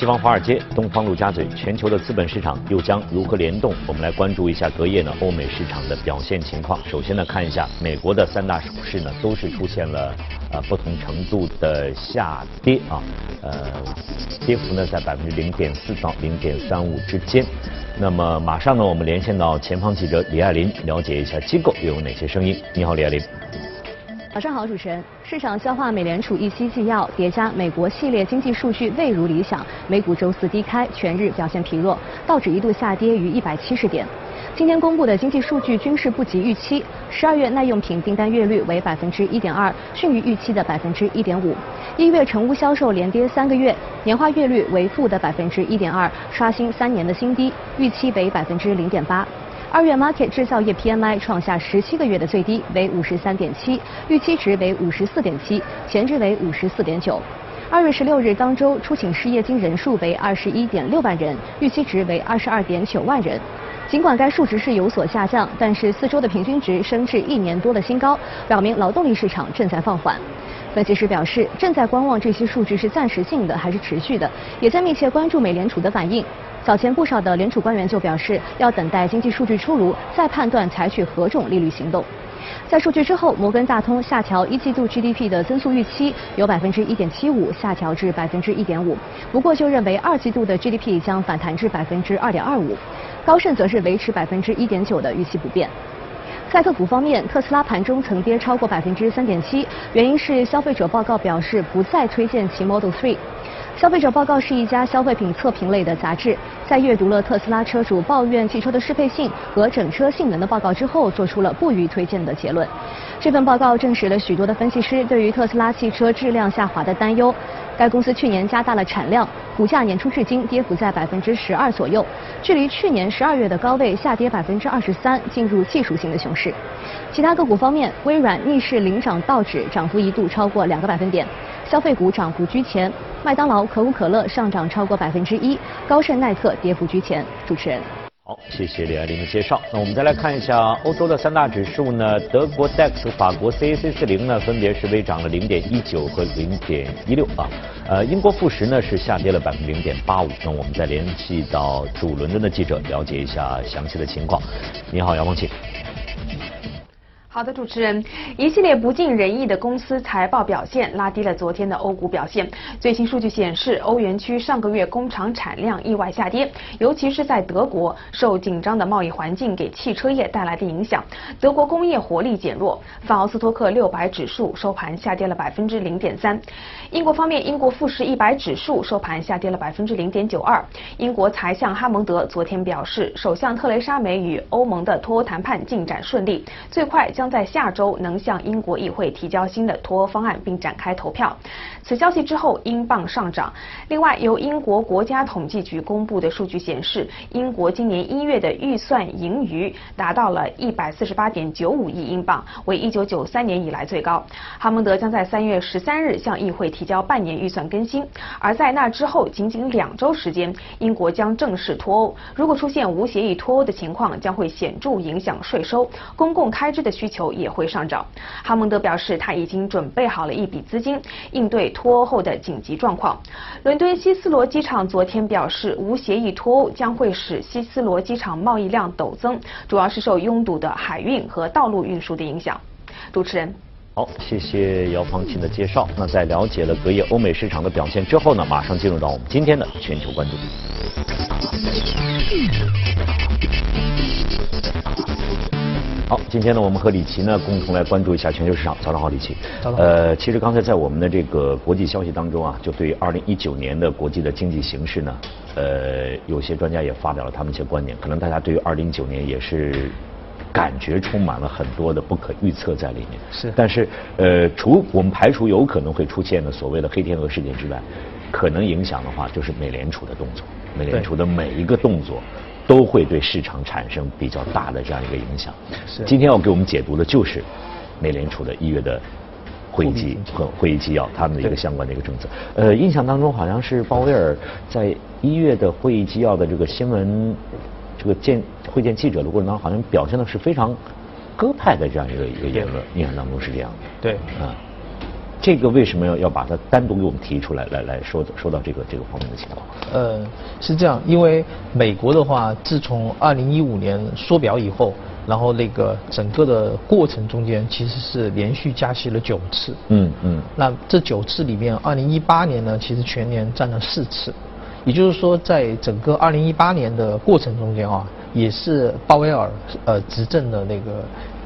西方华尔街、东方陆家嘴，全球的资本市场又将如何联动？我们来关注一下隔夜呢欧美市场的表现情况。首先呢，看一下美国的三大股市呢，都是出现了呃不同程度的下跌啊，呃，跌幅呢在百分之零点四到零点三五之间。那么马上呢，我们连线到前方记者李爱林，了解一下机构又有哪些声音。你好，李爱林。早上好，主持人。市场消化美联储议息纪要，叠加美国系列经济数据未如理想，美股周四低开，全日表现疲弱，道指一度下跌逾一百七十点。今天公布的经济数据均是不及预期，十二月耐用品订单月率为百分之一点二，逊于预期的百分之一点五。一月成屋销售连跌三个月，年化月率为负的百分之一点二，刷新三年的新低，预期为百分之零点八。二月 Market 制造业 PMI 创下十七个月的最低，为五十三点七，预期值为五十四点七，前值为五十四点九。二月十六日当周出请失业金人数为二十一点六万人，预期值为二十二点九万人。尽管该数值是有所下降，但是四周的平均值升至一年多的新高，表明劳动力市场正在放缓。分析师表示，正在观望这些数据是暂时性的还是持续的，也在密切关注美联储的反应。早前不少的联储官员就表示，要等待经济数据出炉，再判断采取何种利率行动。在数据之后，摩根大通下调一季度 GDP 的增速预期，由百分之一点七五下调至百分之一点五。不过就认为二季度的 GDP 将反弹至百分之二点二五。高盛则是维持百分之一点九的预期不变。在个股方面，特斯拉盘中曾跌超过百分之三点七，原因是消费者报告表示不再推荐其 Model 3。消费者报告是一家消费品测评类的杂志，在阅读了特斯拉车主抱怨汽车的适配性和整车性能的报告之后，做出了不予推荐的结论。这份报告证实了许多的分析师对于特斯拉汽车质量下滑的担忧。该公司去年加大了产量，股价年初至今跌幅在百分之十二左右，距离去年十二月的高位下跌百分之二十三，进入技术性的熊市。其他个股方面，微软逆势领涨道指，涨幅一度超过两个百分点。消费股涨幅居前，麦当劳、可口可乐上涨超过百分之一，高盛耐克跌幅居前。主持人，好，谢谢李爱玲的介绍。那我们再来看一下欧洲的三大指数呢，德国 DAX、法国 CAC 四零呢，分别是微涨了零点一九和零点一六啊。呃，英国富时呢是下跌了百分之零点八五。那我们再联系到主伦敦的记者，了解一下详细的情况。你好，遥控器。好的，主持人，一系列不尽人意的公司财报表现拉低了昨天的欧股表现。最新数据显示，欧元区上个月工厂产量意外下跌，尤其是在德国，受紧张的贸易环境给汽车业带来的影响，德国工业活力减弱。法奥斯托克六百指数收盘下跌了百分之零点三。英国方面，英国富时一百指数收盘下跌了百分之零点九二。英国财相哈蒙德昨天表示，首相特蕾莎梅与欧盟的脱欧谈判进展顺利，最快将在下周能向英国议会提交新的脱欧方案，并展开投票。此消息之后，英镑上涨。另外，由英国国家统计局公布的数据显示，英国今年一月的预算盈余达到了一百四十八点九五亿英镑，为一九九三年以来最高。哈蒙德将在三月十三日向议会提交半年预算更新，而在那之后仅仅两周时间，英国将正式脱欧。如果出现无协议脱欧的情况，将会显著影响税收、公共开支的需求也会上涨。哈蒙德表示，他已经准备好了一笔资金，应对脱欧后的紧急状况。伦敦希斯罗机场昨天表示，无协议脱欧将会使希斯罗机场贸易量陡增，主要是受拥堵的海运和道路运输的影响。主持人。好，谢谢姚芳琴的介绍。那在了解了隔夜欧美市场的表现之后呢，马上进入到我们今天的全球关注。好，今天呢，我们和李琦呢共同来关注一下全球市场。早上好，李琦。早上好。呃，其实刚才在我们的这个国际消息当中啊，就对于二零一九年的国际的经济形势呢，呃，有些专家也发表了他们一些观点。可能大家对于二零一九年也是感觉充满了很多的不可预测在里面。是。但是，呃，除我们排除有可能会出现的所谓的黑天鹅事件之外，可能影响的话就是美联储的动作。美联储的每一个动作。都会对市场产生比较大的这样一个影响。是。今天要给我们解读的就是美联储的一月的会议纪和会议纪要，他们的一个相关的一个政策。呃，印象当中好像是鲍威尔在一月的会议纪要的这个新闻这个见会见记者的过程当中，好像表现的是非常鸽派的这样一个一个言论。印象当中是这样的。对。啊。这个为什么要要把它单独给我们提出来，来来说说到这个这个方面的情况？呃，是这样，因为美国的话，自从二零一五年缩表以后，然后那个整个的过程中间其实是连续加息了九次。嗯嗯。那这九次里面，二零一八年呢，其实全年占了四次，也就是说，在整个二零一八年的过程中间啊，也是鲍威尔呃执政的那个。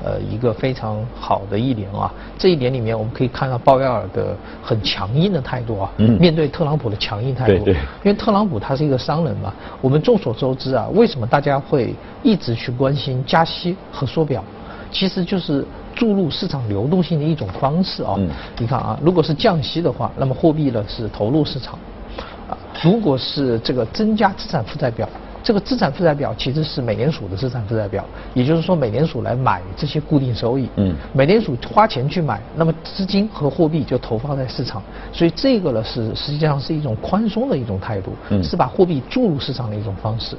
呃，一个非常好的一年啊，这一年里面我们可以看到鲍威尔的很强硬的态度啊，嗯面对特朗普的强硬态度。对对。因为特朗普他是一个商人嘛，我们众所周知啊，为什么大家会一直去关心加息和缩表？其实就是注入市场流动性的一种方式啊。嗯。你看啊，如果是降息的话，那么货币呢是投入市场；啊，如果是这个增加资产负债表。这个资产负债表其实是美联储的资产负债表，也就是说美联储来买这些固定收益。嗯。美联储花钱去买，那么资金和货币就投放在市场，所以这个呢是实际上是一种宽松的一种态度，是把货币注入市场的一种方式。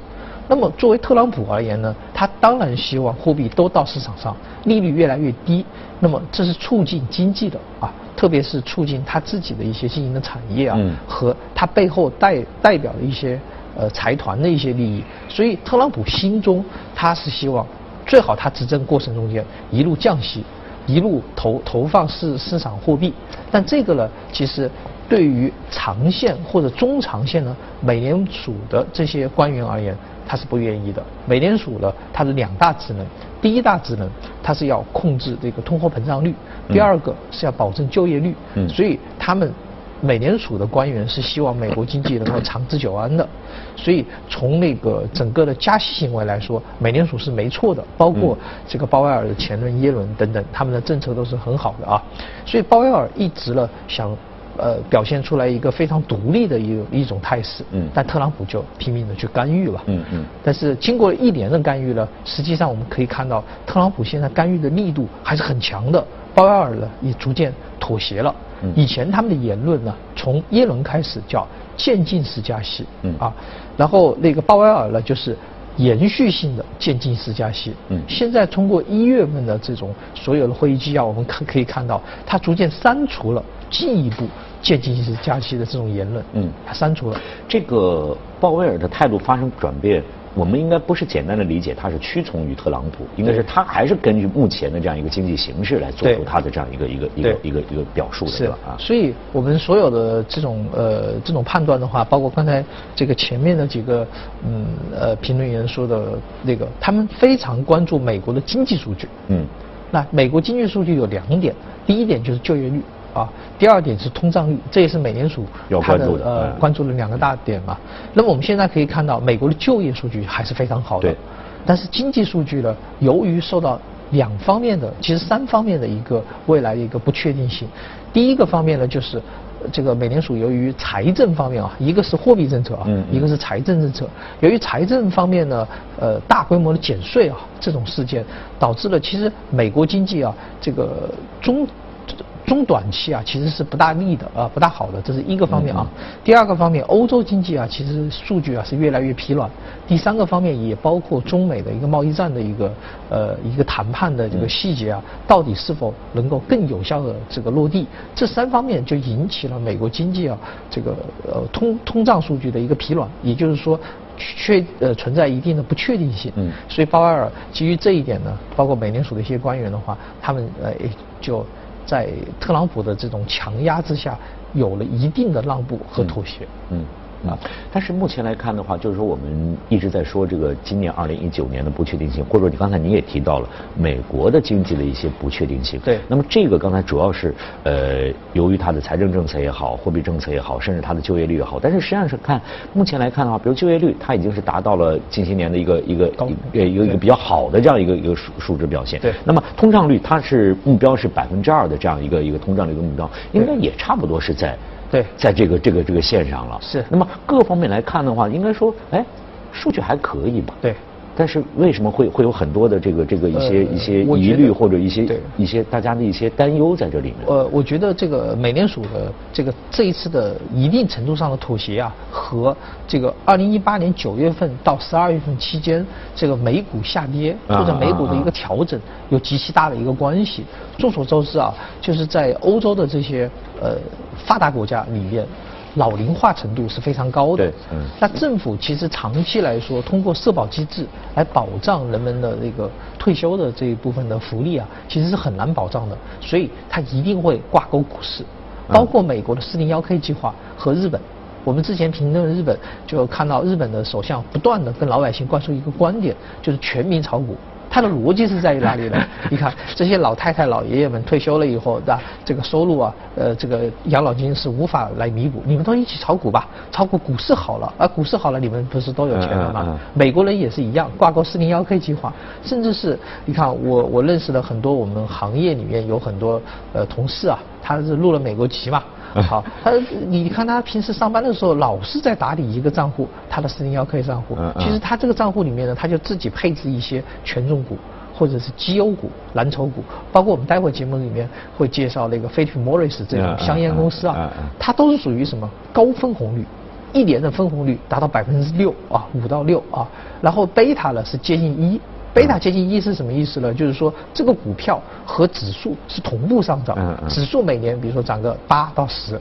那么作为特朗普而言呢，他当然希望货币都到市场上，利率越来越低，那么这是促进经济的啊，特别是促进他自己的一些经营的产业啊，和他背后代代表的一些。呃，财团的一些利益，所以特朗普心中他是希望最好他执政过程中间一路降息，一路投投放市市场货币，但这个呢，其实对于长线或者中长线呢，美联储的这些官员而言，他是不愿意的。美联储呢，它的两大职能，第一大职能，它是要控制这个通货膨胀率，第二个是要保证就业率，嗯所以他们。美联储的官员是希望美国经济能够长治久安的，所以从那个整个的加息行为来说，美联储是没错的。包括这个鲍威尔的前任耶伦等等，他们的政策都是很好的啊。所以鲍威尔一直呢想呃表现出来一个非常独立的一一种态势，嗯，但特朗普就拼命的去干预了，嗯嗯。但是经过一年的干预呢，实际上我们可以看到，特朗普现在干预的力度还是很强的。鲍威尔呢也逐渐妥协了。以前他们的言论呢，从耶伦开始叫渐进式加息，啊，然后那个鲍威尔呢就是延续性的渐进式加息。嗯，现在通过一月份的这种所有的会议纪要，我们可可以看到，他逐渐删除了进一步渐进式加息的这种言论。嗯，他删除了。这个鲍威尔的态度发生转变。我们应该不是简单的理解他是屈从于特朗普，应该是他还是根据目前的这样一个经济形势来做出他的这样一个一个一个一个一个表述的，是吧？啊，所以我们所有的这种呃这种判断的话，包括刚才这个前面的几个嗯呃评论员说的那个，他们非常关注美国的经济数据。嗯，那美国经济数据有两点，第一点就是就业率。啊，第二点是通胀率，这也是美联储它的呃关注的两个大点嘛。那么我们现在可以看到，美国的就业数据还是非常好的，但是经济数据呢，由于受到两方面的，其实三方面的一个未来的一个不确定性。第一个方面呢，就是这个美联储由于财政方面啊，一个是货币政策啊，一个是财政政策。由于财政方面呢，呃，大规模的减税啊，这种事件导致了其实美国经济啊，这个中。中短期啊，其实是不大利的啊，不大好的，这是一个方面啊。第二个方面，欧洲经济啊，其实数据啊是越来越疲软。第三个方面也包括中美的一个贸易战的一个呃一个谈判的这个细节啊，到底是否能够更有效的这个落地？这三方面就引起了美国经济啊这个呃通 通胀数据的一个疲软，也就是说确呃存在一定的不确定性。嗯。所以鲍威尔基于这一点呢，包括美联储的一些官员的话，他们呃就。在特朗普的这种强压之下，有了一定的让步和妥协。嗯。啊，但是目前来看的话，就是说我们一直在说这个今年二零一九年的不确定性，或者说你刚才你也提到了美国的经济的一些不确定性。对。那么这个刚才主要是呃，由于它的财政政策也好，货币政策也好，甚至它的就业率也好。但是实际上是看目前来看的话，比如就业率，它已经是达到了近些年的一个一个呃一个一个比较好的这样一个一个数数值表现。对。那么通胀率，它是目标是百分之二的这样一个一个通胀的一个目标，应该也差不多是在。对，在这个这个这个线上了。是。那么各方面来看的话，应该说，哎，数据还可以吧？对。但是为什么会会有很多的这个这个一些一些疑虑或者一些一些大家的一些担忧在这里面？呃，我觉得这个美联储的这个这一次的一定程度上的妥协啊，和这个二零一八年九月份到十二月份期间这个美股下跌或者美股的一个调整有极其大的一个关系。众所周知啊，就是在欧洲的这些呃发达国家里面。老龄化程度是非常高的。对，嗯。那政府其实长期来说，通过社保机制来保障人们的这个退休的这一部分的福利啊，其实是很难保障的。所以它一定会挂钩股市，包括美国的四零幺 K 计划和日本。我们之前评论日本，就看到日本的首相不断的跟老百姓灌输一个观点，就是全民炒股。它的逻辑是在于哪里呢？你看这些老太太、老爷爷们退休了以后，的这个收入啊，呃，这个养老金是无法来弥补。你们都一起炒股吧，炒股股市好了，啊股市好了，你们不是都有钱了吗？美国人也是一样，挂钩四零幺 K 计划，甚至是你看我我认识的很多我们行业里面有很多呃同事啊，他是入了美国籍嘛。好，他你看他平时上班的时候老是在打理一个账户，他的四零幺 K 账户。其实他这个账户里面呢，他就自己配置一些权重股或者是绩优股、蓝筹股，包括我们待会节目里面会介绍那个菲利普莫瑞斯这种香烟公司啊，它都是属于什么高分红率，一年的分红率达到百分之六啊，五到六啊，然后贝塔呢是接近一。贝塔接近一是什么意思呢？就是说这个股票和指数是同步上涨，指数每年比如说涨个八到十，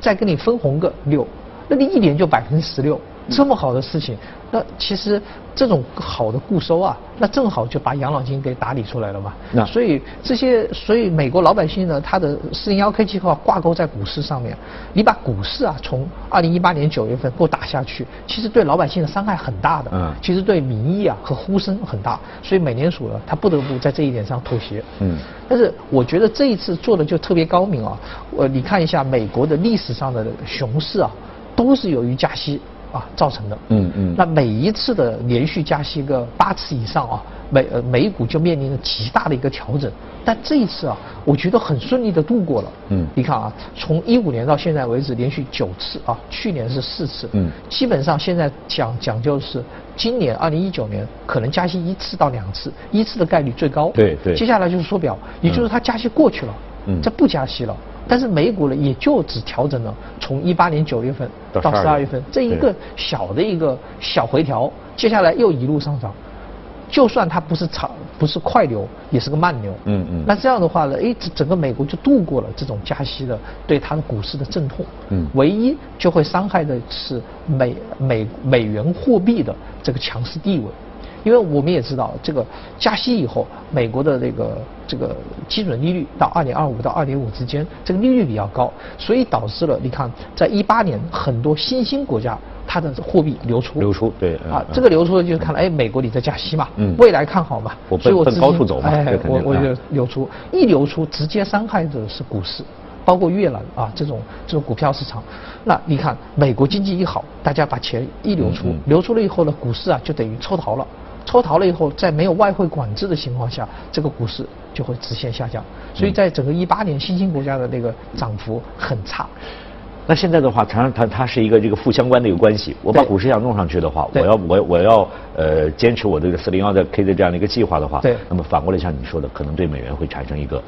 再给你分红个六，那你一年就百分之十六。这么好的事情，那其实这种好的固收啊，那正好就把养老金给打理出来了嘛。那所以这些，所以美国老百姓呢，他的四零幺 K 计划挂钩在股市上面，你把股市啊从二零一八年九月份给我打下去，其实对老百姓的伤害很大的。嗯。其实对民意啊和呼声很大，所以美联储呢，他不得不在这一点上妥协。嗯。但是我觉得这一次做的就特别高明啊，呃你看一下美国的历史上的熊市啊，都是由于加息。啊，造成的。嗯嗯。那每一次的连续加息个八次以上啊，美呃美股就面临着极大的一个调整。但这一次啊，我觉得很顺利的度过了。嗯。你看啊，从一五年到现在为止，连续九次啊，去年是四次。嗯。基本上现在讲讲究是，今年二零一九年可能加息一次到两次，一次的概率最高。对对。接下来就是缩表，也就是它加息过去了。嗯。这不加息了。但是美股呢，也就只调整了从一八年九月份到十二月份这一个小的一个小回调，接下来又一路上涨。就算它不是长不是快牛，也是个慢牛。嗯嗯。那这样的话呢，哎，整整个美国就度过了这种加息的对它的股市的阵痛。嗯。唯一就会伤害的是美美美元货币的这个强势地位。因为我们也知道，这个加息以后，美国的这个这个基准利率到二点二五到二点五之间，这个利率比较高，所以导致了你看，在一八年很多新兴国家它的货币流出。流出，对。啊，这个流出就是看了，哎，美国你在加息嘛，嗯，未来看好嘛，所以我奔高处走嘛，哎，我我就流出，一流出直接伤害的是股市，包括越南啊这种这种股票市场。那你看，美国经济一好，大家把钱一流出，流出了以后呢，股市啊就等于抽逃了。抽逃了以后，在没有外汇管制的情况下，这个股市就会直线下降。所以在整个一八年，新兴国家的那个涨幅很差。那现在的话，常常它它是一个这个负相关的一个关系。我把股市要弄上去的话，我要我我要呃坚持我这个四零幺的 K 的这样的一个计划的话，对。那么反过来像你说的，可能对美元会产生一个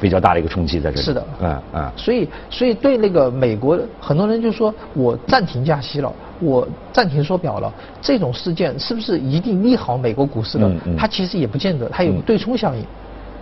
比较大的一个冲击在这里。是的，嗯嗯。所以所以对那个美国很多人就说我暂停加息了。我暂停缩表了，这种事件是不是一定利好美国股市的？它其实也不见得，它有对冲效应。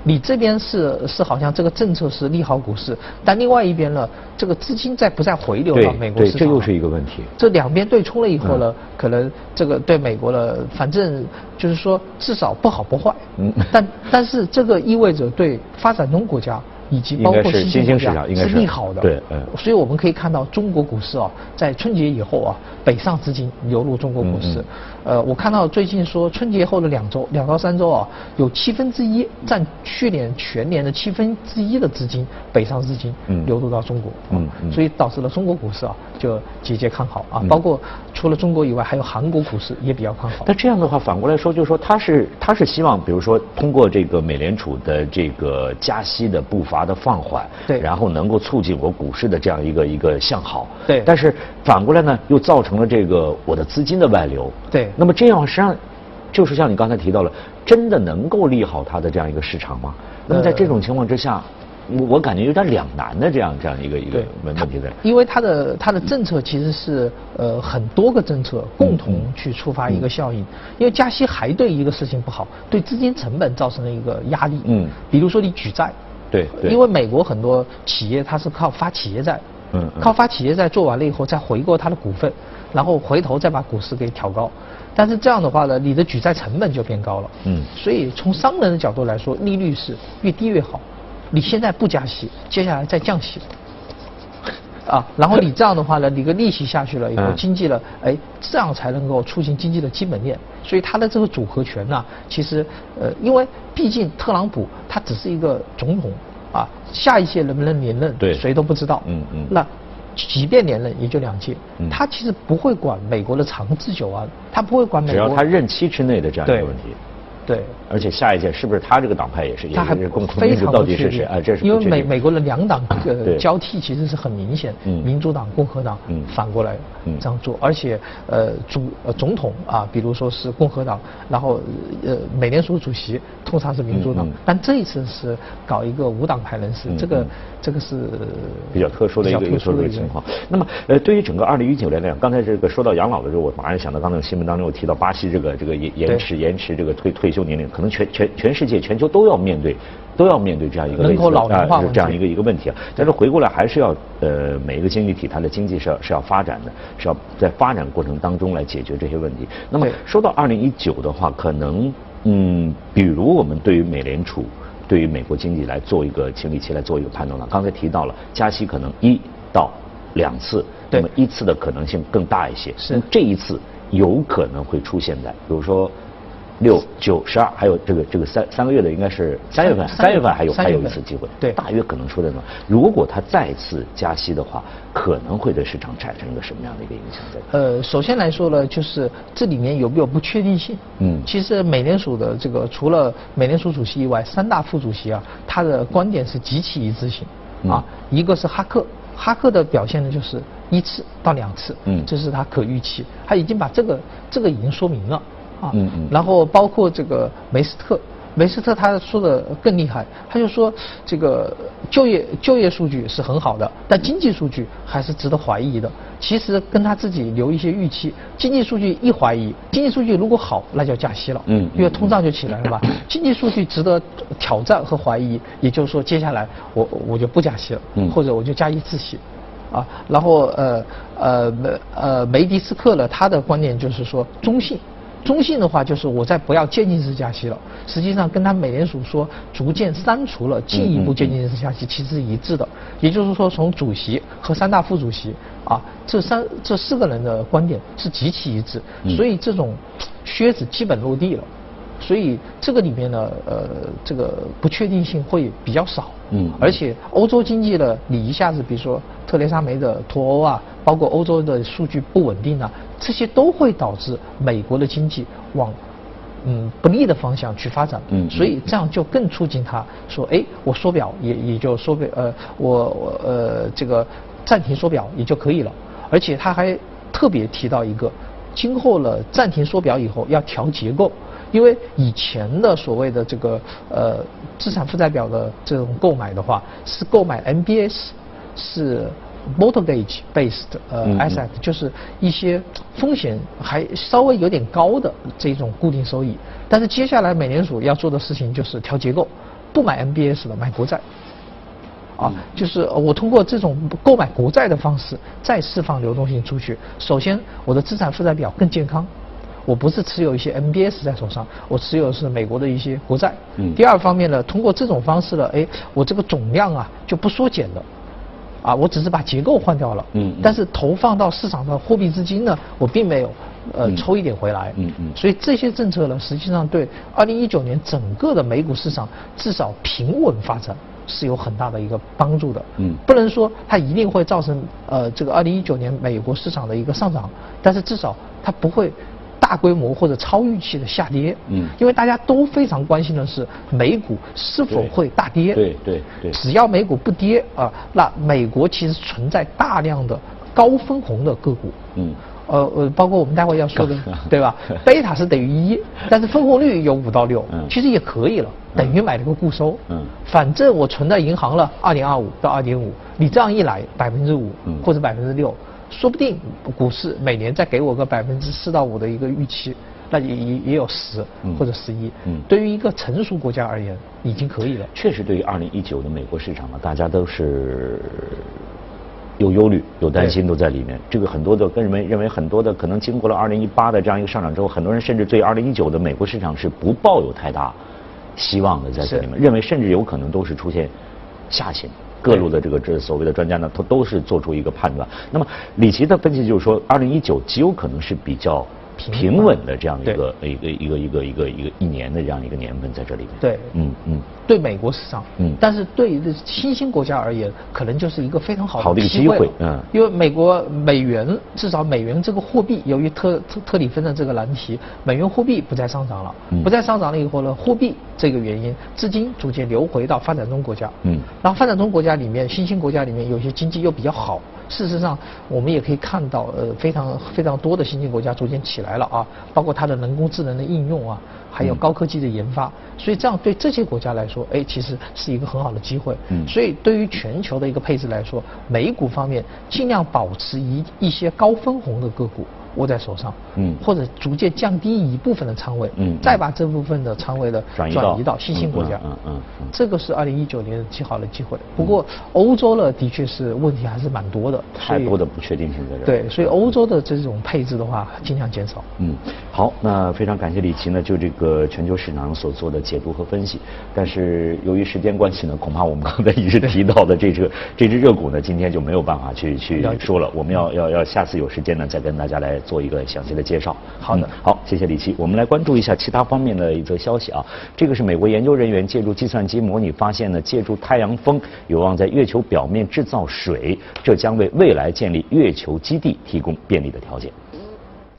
你这边是是好像这个政策是利好股市，但另外一边呢，这个资金在不再回流到美国市场？这又是一个问题。这两边对冲了以后呢，可能这个对美国的，反正就是说至少不好不坏。嗯。但 但是这个意味着对发展中国家。以及包括新兴市场是利好的，对，嗯，所以我们可以看到中国股市啊，在春节以后啊，北上资金流入中国股市。呃，我看到最近说春节后的两周，两到三周啊，有七分之一占去年全年的七分之一的资金北上资金流入到中国，嗯，所以导致了中国股市啊就节节看好。啊，包括除了中国以外，还有韩国股市也比较看好。那这样的话，反过来说，就是说他是他是希望，比如说通过这个美联储的这个加息的步伐。的放缓，对，然后能够促进我股市的这样一个一个向好，对。但是反过来呢，又造成了这个我的资金的外流，对。那么这样实际上，就是像你刚才提到了，真的能够利好它的这样一个市场吗？那么在这种情况之下。我我感觉有点两难的这样这样一个一个问问题在，因为它的它的政策其实是呃很多个政策共同去触发一个效应，因为加息还对一个事情不好，对资金成本造成了一个压力。嗯，比如说你举债，对，因为美国很多企业它是靠发企业债，嗯，靠发企业债做完了以后再回购它的股份，然后回头再把股市给调高，但是这样的话呢，你的举债成本就变高了。嗯，所以从商人的角度来说，利率是越低越好。你现在不加息，接下来再降息，啊，然后你这样的话呢，你个利息下去了以后，经济了，哎，这样才能够促进经济的基本面。所以它的这个组合拳呢，其实，呃，因为毕竟特朗普他只是一个总统，啊，下一届能不能连任，对谁都不知道。嗯嗯。那即便连任，也就两届。他其实不会管美国的长治久安，他不会管美国。只要他任期之内的这样一个问题。对，而且下一届是不是他这个党派也是也是共同民主到底是谁？啊？这是因为美美国的两党呃交替其实是很明显，民主党、共和党反过来这样做，而且呃主呃总统啊，比如说是共和党，然后呃美联储主席通常是民主党，但这一次是搞一个无党派人士，这个这个是比较特殊的一个特殊的情况。那么呃对于整个二零一九年来讲，刚才这个说到养老的时候，我马上想到刚才新闻当中我提到巴西这个这个延延迟延迟这个退退休。年龄可能全全全世界全球都要面对，都要面对这样一个人口老龄化这样一个一个问题啊。但是回过来还是要呃每一个经济体它的经济是要是要发展的，是要在发展过程当中来解决这些问题。那么说到二零一九的话，可能嗯，比如我们对于美联储对于美国经济来做一个清理期来做一个判断了。刚才提到了加息可能一到两次，那么一次的可能性更大一些。是这一次有可能会出现在，比如说。六九十二，还有这个这个三三个月的，应该是三月份，三月份还有还有一次机会，对，大约可能说的呢。如果它再次加息的话，可能会对市场产生一个什么样的一个影响？在呃，首先来说呢，就是这里面有没有不确定性？嗯，其实美联储的这个除了美联储主席以外，三大副主席啊，他的观点是极其一致性啊。一个是哈克，哈克的表现呢就是一次到两次，嗯，这是他可预期，他已经把这个这个已经说明了。啊，嗯嗯，然后包括这个梅斯特，梅斯特他说的更厉害，他就说这个就业就业数据是很好的，但经济数据还是值得怀疑的。其实跟他自己留一些预期，经济数据一怀疑，经济数据如果好，那就加息了，嗯，因为通胀就起来了吧。经济数据值得挑战和怀疑，也就是说接下来我我就不加息了，嗯，或者我就加一次息，啊，然后呃呃梅呃梅迪斯克呢，他的观点就是说中性。中性的话就是我在不要渐进式加息了，实际上跟他美联储说逐渐删除了进一步渐进式加息其实是一致的，也就是说从主席和三大副主席啊这三这四个人的观点是极其一致，所以这种靴子基本落地了。所以这个里面呢，呃，这个不确定性会比较少。嗯。而且欧洲经济呢，你一下子比如说特蕾莎梅的脱欧啊，包括欧洲的数据不稳定啊，这些都会导致美国的经济往嗯不利的方向去发展。嗯。所以这样就更促进他说，哎，我缩表也也就缩表，呃，我我呃这个暂停缩表也就可以了。而且他还特别提到一个，今后了暂停缩表以后要调结构。因为以前的所谓的这个呃资产负债表的这种购买的话，是购买 MBS，是 mortgage based 呃 asset，就是一些风险还稍微有点高的这种固定收益。但是接下来美联储要做的事情就是调结构，不买 MBS 了，买国债。啊，就是我通过这种购买国债的方式再释放流动性出去。首先，我的资产负债表更健康。我不是持有一些 MBS 在手上，我持有的是美国的一些国债。嗯。第二方面呢，通过这种方式呢，哎，我这个总量啊就不缩减了，啊，我只是把结构换掉了。嗯。但是投放到市场的货币资金呢，我并没有呃抽一点回来。嗯嗯。所以这些政策呢，实际上对二零一九年整个的美股市场至少平稳发展是有很大的一个帮助的。嗯。不能说它一定会造成呃这个二零一九年美国市场的一个上涨，但是至少它不会。大规模或者超预期的下跌，嗯，因为大家都非常关心的是美股是否会大跌，对对对，只要美股不跌啊，那美国其实存在大量的高分红的个股，嗯，呃呃，包括我们待会要说的，对吧？贝塔是等于一，但是分红率有五到六，其实也可以了，等于买了个固收。嗯，反正我存在银行了，二点二五到二点五，你这样一来，百分之五或者百分之六，说不定股市每年再给我个百分之四到五的一个预期。那也也也有十或者十一，嗯，对于一个成熟国家而言，已经可以了。确实，对于二零一九的美国市场呢，大家都是有忧虑、有担心都在里面。这个很多的跟人们认为很多的可能经过了二零一八的这样一个上涨之后，很多人甚至对二零一九的美国市场是不抱有太大希望的，在这里面认为甚至有可能都是出现下行。各路的这个这所谓的专家呢，他都是做出一个判断。那么李琦的分析就是说，二零一九极有可能是比较。平稳的这样一个一个一个一个一个一个一年的这样一个年份在这里面。对，嗯嗯，对美国市场，嗯，但是对于新兴国家而言，可能就是一个非常好的一个机会，嗯，因为美国美元至少美元这个货币，由于特特特里芬的这个难题，美元货币不再上涨了，不再上涨了以后呢，货币这个原因，资金逐渐流回到发展中国家，嗯，然后发展中国家里面，新兴国家里面有些经济又比较好。事实上，我们也可以看到，呃，非常非常多的新兴国家逐渐起来了啊，包括它的人工智能的应用啊，还有高科技的研发，所以这样对这些国家来说，哎，其实是一个很好的机会。嗯。所以对于全球的一个配置来说，美股方面尽量保持一一些高分红的个股。握在手上，嗯，或者逐渐降低一部分的仓位，嗯，再把这部分的仓位的转移到新兴国家，嗯嗯，这个是二零一九年极好的机会。不过欧洲呢，的确是问题还是蛮多的，太多的不确定性在这。对，所以欧洲的这种配置的话，尽量减少。嗯，好，那非常感谢李琦呢，就这个全球市场所做的解读和分析。但是由于时间关系呢，恐怕我们刚才一直提到的这只这只热股呢，今天就没有办法去去说了。我们要要要下次有时间呢，再跟大家来。做一个详细的介绍。好的，好，谢谢李琦。我们来关注一下其他方面的一则消息啊。这个是美国研究人员借助计算机模拟发现呢，借助太阳风有望在月球表面制造水，这将为未来建立月球基地提供便利的条件。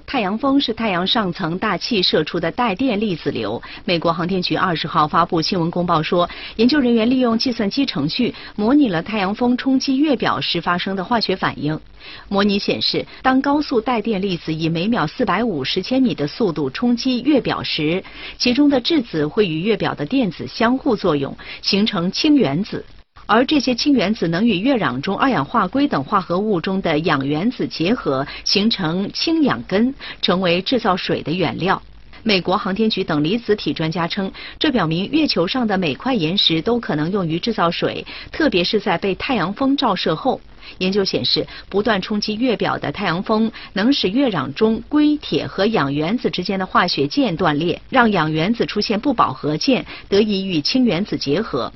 太阳风是太阳上层大气射出的带电粒子流。美国航天局二十号发布新闻公报说，研究人员利用计算机程序模拟了太阳风冲击月表时发生的化学反应。模拟显示，当高速带电粒子以每秒四百五十千米的速度冲击月表时，其中的质子会与月表的电子相互作用，形成氢原子。而这些氢原子能与月壤中二氧化硅等化合物中的氧原子结合，形成氢氧根，成为制造水的原料。美国航天局等离子体专家称，这表明月球上的每块岩石都可能用于制造水，特别是在被太阳风照射后。研究显示，不断冲击月表的太阳风能使月壤中硅、铁和氧原子之间的化学键断裂，让氧原子出现不饱和键，得以与氢原子结合。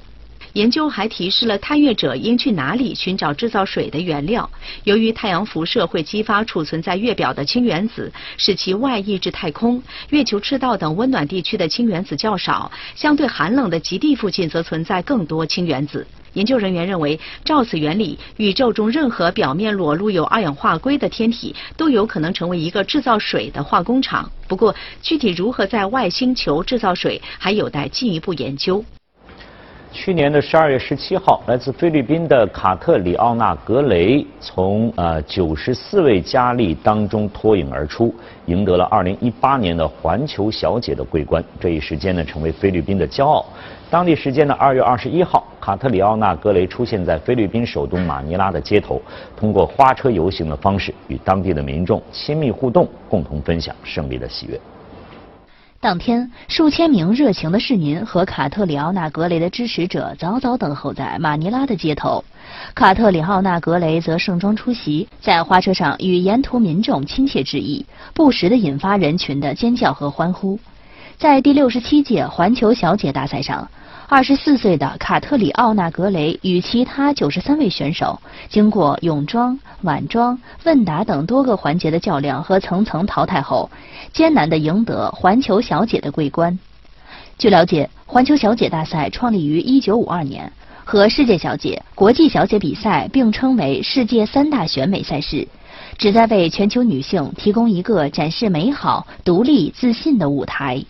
研究还提示了探月者应去哪里寻找制造水的原料。由于太阳辐射会激发储存在月表的氢原子，使其外溢至太空。月球赤道等温暖地区的氢原子较少，相对寒冷的极地附近则存在更多氢原子。研究人员认为，照此原理，宇宙中任何表面裸露有二氧化硅的天体都有可能成为一个制造水的化工厂。不过，具体如何在外星球制造水，还有待进一步研究。去年的十二月十七号，来自菲律宾的卡特里奥纳·格雷从呃九十四位佳丽当中脱颖而出，赢得了二零一八年的环球小姐的桂冠。这一时间呢，成为菲律宾的骄傲。当地时间的二月二十一号，卡特里奥纳·格雷出现在菲律宾首都马尼拉的街头，通过花车游行的方式与当地的民众亲密互动，共同分享胜利的喜悦。当天，数千名热情的市民和卡特里奥纳·格雷的支持者早早等候在马尼拉的街头。卡特里奥纳·格雷则盛装出席，在花车上与沿途民众亲切致意，不时地引发人群的尖叫和欢呼。在第六十七届环球小姐大赛上。二十四岁的卡特里奥纳·格雷与其他九十三位选手，经过泳装、晚装、问答等多个环节的较量和层层淘汰后，艰难地赢得环球小姐的桂冠。据了解，环球小姐大赛创立于一九五二年，和世界小姐、国际小姐比赛并称为世界三大选美赛事，旨在为全球女性提供一个展示美好、独立、自信的舞台。